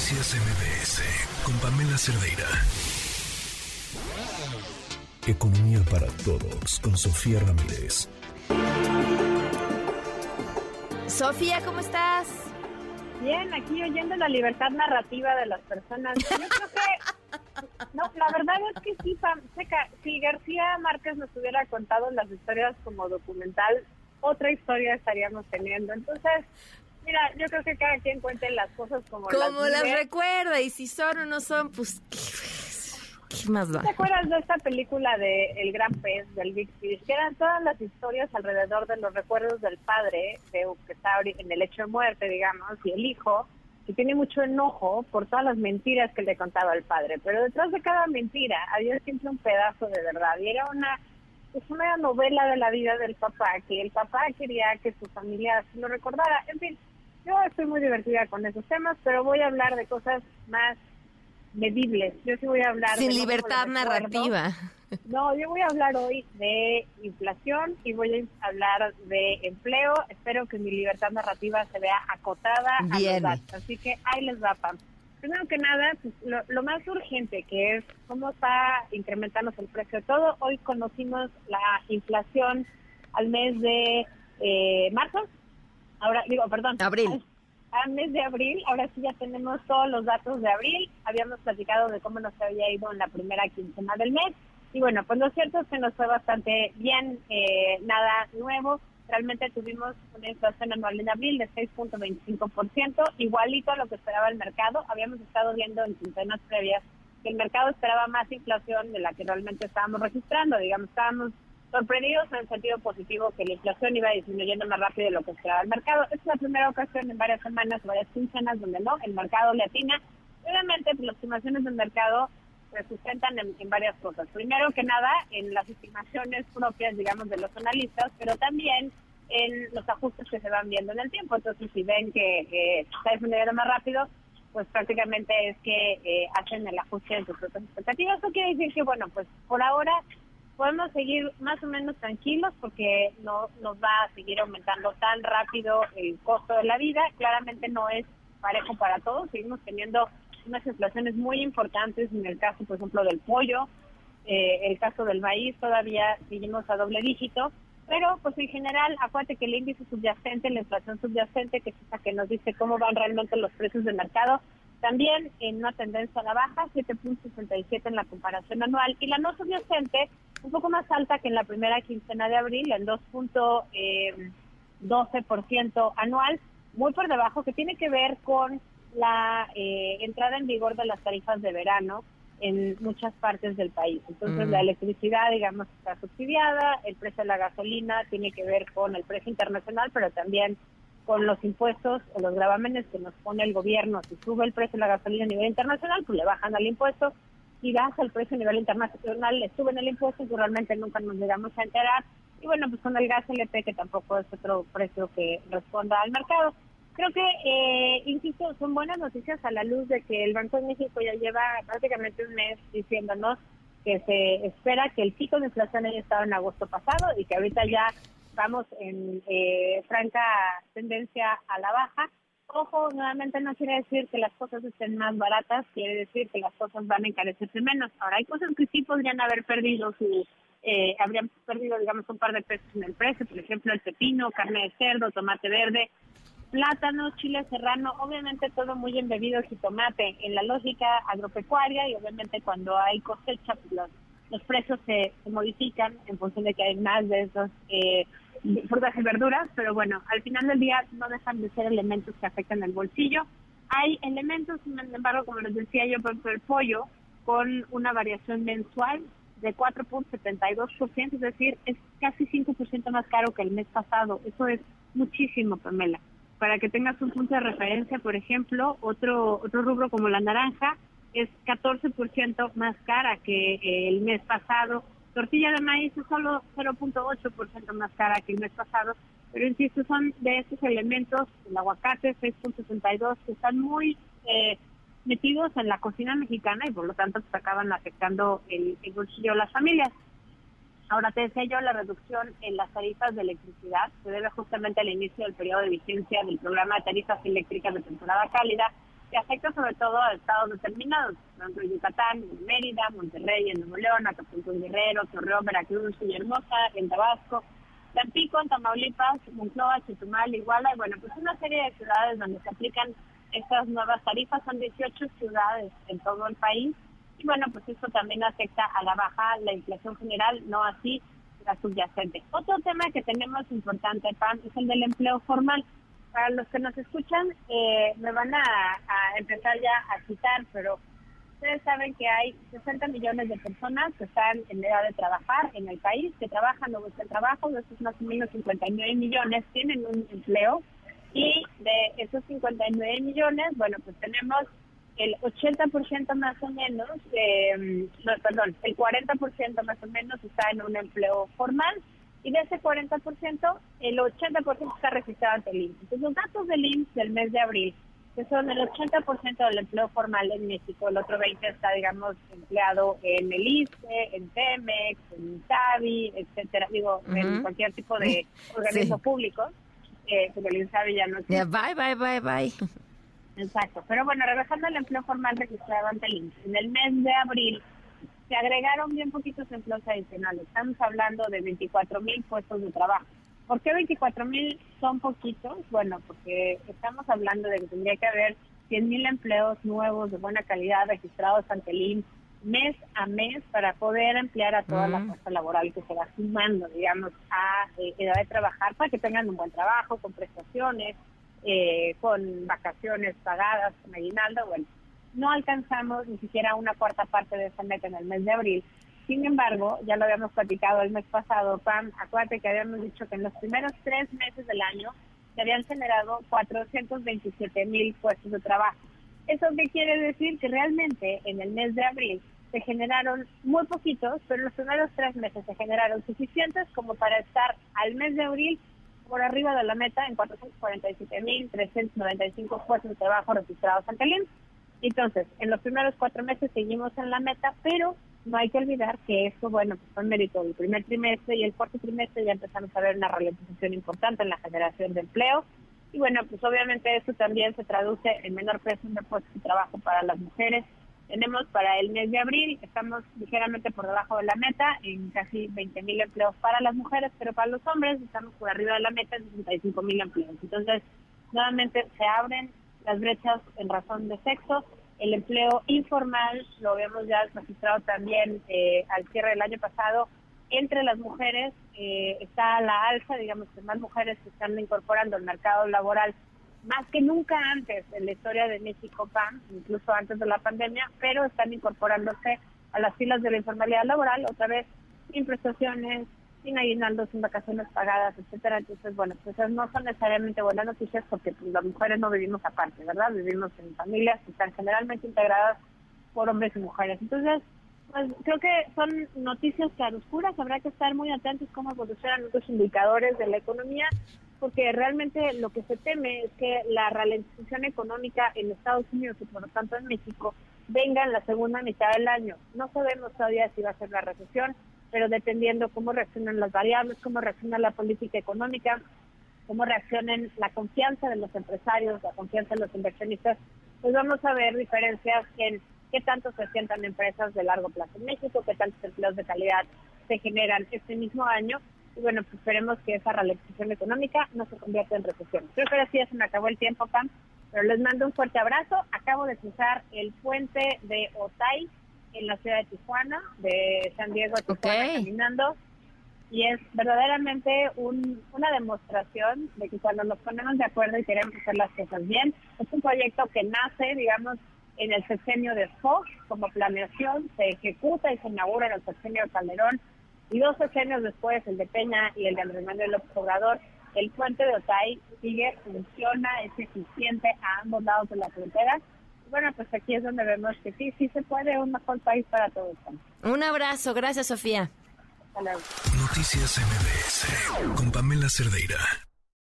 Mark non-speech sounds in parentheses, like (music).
Noticias MBS con Pamela Cerdeira. Economía para todos con Sofía Ramírez. Sofía, ¿cómo estás? Bien, aquí oyendo la libertad narrativa de las personas. Yo creo que, no, la verdad es que sí, si García Márquez nos hubiera contado las historias como documental, otra historia estaríamos teniendo. Entonces, mira, yo creo que cada quien cuente las cosas como, como las, recuerda y si son o no son, pues ¿qué, más va? ¿Te acuerdas de esta película de El Gran Pez, del Big Fish? Que eran todas las historias alrededor de los recuerdos del padre, de, que está en el hecho de muerte, digamos, y el hijo, que tiene mucho enojo por todas las mentiras que le contaba el padre. Pero detrás de cada mentira había siempre un pedazo de verdad. Y era una es una novela de la vida del papá, que el papá quería que su familia lo recordara. En fin, yo estoy muy divertida con esos temas, pero voy a hablar de cosas más medibles. Yo sí voy a hablar Sin libertad narrativa. No, yo voy a hablar hoy de inflación y voy a hablar de empleo. Espero que mi libertad narrativa se vea acotada a los datos. Así que ahí les va, Pam. Primero que nada, pues, lo, más urgente que es cómo está incrementándose el precio de todo. Hoy conocimos la inflación al mes de eh, marzo. Ahora, digo, perdón. Abril. Al, mes de abril. Ahora sí ya tenemos todos los datos de abril. Habíamos platicado de cómo nos había ido en la primera quincena del mes. Y bueno, pues lo cierto es que nos fue bastante bien, eh, nada nuevo realmente tuvimos una inflación anual en abril de 6.25%, igualito a lo que esperaba el mercado. Habíamos estado viendo en quincenas previas que el mercado esperaba más inflación de la que realmente estábamos registrando. Digamos, estábamos sorprendidos en el sentido positivo que la inflación iba disminuyendo más rápido de lo que esperaba el mercado. Es la primera ocasión en varias semanas, varias quincenas, donde no, el mercado le atina. Obviamente, las estimaciones del mercado se sustentan en, en, varias cosas. Primero que nada, en las estimaciones propias, digamos, de los analistas, pero también en los ajustes que se van viendo en el tiempo. Entonces, si ven que eh, está disminuyendo más rápido, pues prácticamente es que eh, hacen el ajuste de sus propias expectativas. Eso quiere decir que, bueno, pues por ahora podemos seguir más o menos tranquilos porque no nos va a seguir aumentando tan rápido el costo de la vida. Claramente no es parejo para todos. Seguimos teniendo unas inflaciones muy importantes en el caso, por ejemplo, del pollo, eh, el caso del maíz, todavía seguimos a doble dígito, pero pues en general, acuérdate que el índice subyacente, la inflación subyacente, que es esa que nos dice cómo van realmente los precios del mercado, también en una tendencia a la baja, 7.67 en la comparación anual, y la no subyacente, un poco más alta que en la primera quincena de abril, en 2.12% eh, anual, muy por debajo, que tiene que ver con la eh, entrada en vigor de las tarifas de verano en muchas partes del país. Entonces, la mm. electricidad, digamos, está subsidiada, el precio de la gasolina tiene que ver con el precio internacional, pero también con los impuestos o los gravámenes que nos pone el gobierno. Si sube el precio de la gasolina a nivel internacional, pues le bajan al impuesto. Si baja el precio a nivel internacional, le suben el impuesto, y realmente nunca nos llegamos a enterar. Y bueno, pues con el gas LP, que tampoco es otro precio que responda al mercado. Creo que, eh, insisto, son buenas noticias a la luz de que el Banco de México ya lleva prácticamente un mes diciéndonos que se espera que el pico de inflación haya estado en agosto pasado y que ahorita ya vamos en eh, franca tendencia a la baja. Ojo, nuevamente no quiere decir que las cosas estén más baratas, quiere decir que las cosas van a encarecerse menos. Ahora, hay cosas que sí podrían haber perdido su, eh, habrían perdido, digamos, un par de pesos en el precio, por ejemplo, el pepino, carne de cerdo, tomate verde, plátanos, chile serrano, obviamente todo muy embebido jitomate en la lógica agropecuaria y obviamente cuando hay cosecha pues los, los precios se, modifican en función de que hay más de esos eh, frutas y verduras, pero bueno, al final del día no dejan de ser elementos que afectan el bolsillo. Hay elementos, sin embargo, como les decía yo, por ejemplo, el pollo con una variación mensual de 4.72%, es decir, es casi 5% más caro que el mes pasado. Eso es muchísimo, Pamela para que tengas un punto de referencia, por ejemplo, otro, otro rubro como la naranja es 14% más cara que el mes pasado. Tortilla de maíz es solo 0.8% más cara que el mes pasado. Pero insisto, son de estos elementos, el aguacate 6.62, que están muy eh, metidos en la cocina mexicana y por lo tanto pues, acaban afectando el, el bolsillo de las familias. Ahora te decía yo, la reducción en las tarifas de electricidad se debe justamente al inicio del periodo de vigencia del programa de tarifas eléctricas de temporada cálida, que afecta sobre todo a estados determinados, por ejemplo, Yucatán, Mérida, Monterrey, en Nuevo León, Acapulco, Guerrero, Torreón, Veracruz, Villahermosa, en Tabasco, Tampico, en Tamaulipas, Moncloa, Chetumal, Iguala, y bueno, pues una serie de ciudades donde se aplican estas nuevas tarifas, son 18 ciudades en todo el país, y bueno, pues eso también afecta a la baja la inflación general, no así la subyacente. Otro tema que tenemos importante, Pam, es el del empleo formal. Para los que nos escuchan, eh, me van a, empezar ya a citar, pero ustedes saben que hay 60 millones de personas que están en edad de trabajar en el país, que trabajan o buscan trabajo, de esos más o menos 59 millones tienen un empleo, y de esos 59 millones, bueno, pues tenemos el 80% más o menos, eh, no, perdón, el 40% más o menos está en un empleo formal y de ese 40%, el 80% está registrado ante el IMSS. Entonces, los datos del IMSS del mes de abril, que son el 80% del empleo formal en México, el otro 20% está, digamos, empleado en el ISE, en Temex, en INSABI, etcétera, digo, en cualquier tipo de (laughs) organismo público, eh, porque el INSABI ya no existe. bye, bye, bye, bye. Exacto. Pero bueno, regresando al empleo formal registrado ante el INSS, en el mes de abril se agregaron bien poquitos empleos adicionales. Estamos hablando de 24 mil puestos de trabajo. ¿Por qué 24 mil son poquitos? Bueno, porque estamos hablando de que tendría que haber 100 mil empleos nuevos de buena calidad registrados ante el INSS mes a mes para poder emplear a toda la mm. fuerza laboral que se va sumando, digamos, a eh, edad de trabajar para que tengan un buen trabajo, con prestaciones, eh, con vacaciones pagadas, con aguinaldo, bueno, no alcanzamos ni siquiera una cuarta parte de esa meta en el mes de abril. Sin embargo, ya lo habíamos platicado el mes pasado, Pam, acuérdate que habíamos dicho que en los primeros tres meses del año se habían generado 427 mil puestos de trabajo. ¿Eso qué quiere decir? Que realmente en el mes de abril se generaron muy poquitos, pero los primeros tres meses se generaron suficientes como para estar al mes de abril por arriba de la meta en 447.395 puestos de trabajo registrados ante el. Entonces, en los primeros cuatro meses seguimos en la meta, pero no hay que olvidar que esto, bueno, pues fue mérito del primer trimestre y el cuarto trimestre ya empezamos a ver una ralentización importante en la generación de empleo. Y bueno, pues obviamente eso también se traduce en menor presión de puestos de trabajo para las mujeres, tenemos para el mes de abril, estamos ligeramente por debajo de la meta, en casi 20 mil empleos para las mujeres, pero para los hombres estamos por arriba de la meta en 65 mil empleos. Entonces, nuevamente se abren las brechas en razón de sexo. El empleo informal lo habíamos ya registrado también eh, al cierre del año pasado. Entre las mujeres eh, está la alza, digamos que más mujeres se están incorporando al mercado laboral más que nunca antes en la historia de México PAN, incluso antes de la pandemia, pero están incorporándose a las filas de la informalidad laboral, otra vez sin prestaciones, sin aguinaldos, sin vacaciones pagadas, etcétera. Entonces, bueno, pues no son necesariamente buenas noticias porque pues, las mujeres no vivimos aparte, ¿verdad? Vivimos en familias que están generalmente integradas por hombres y mujeres. Entonces, pues creo que son noticias claroscuras, habrá que estar muy atentos cómo evolucionan otros indicadores de la economía porque realmente lo que se teme es que la ralentización económica en Estados Unidos y por lo tanto en México venga en la segunda mitad del año. No sabemos todavía si va a ser la recesión, pero dependiendo cómo reaccionan las variables, cómo reacciona la política económica, cómo reaccionen la confianza de los empresarios, la confianza de los inversionistas, pues vamos a ver diferencias en qué tanto se sientan empresas de largo plazo en México, qué tantos empleos de calidad se generan este mismo año y bueno, pues esperemos que esa ralentización económica no se convierta en recesión. Creo que ahora sí ya se me acabó el tiempo, Pam, pero les mando un fuerte abrazo. Acabo de cruzar el puente de Otay en la ciudad de Tijuana, de San Diego a Tijuana, caminando. Y es verdaderamente un, una demostración de que cuando nos ponemos de acuerdo y queremos hacer las cosas bien, es un proyecto que nace, digamos, en el sexenio de Fox como planeación, se ejecuta y se inaugura en el sexenio de Calderón y dos años después, el de Peña y el de Andrés Manuel López Obrador, el puente de Otay sigue, funciona, es eficiente a ambos lados de la frontera. Bueno, pues aquí es donde vemos que sí, sí se puede un mejor país para todos. Un abrazo, gracias Sofía. Noticias MBS con Pamela Cerdeira.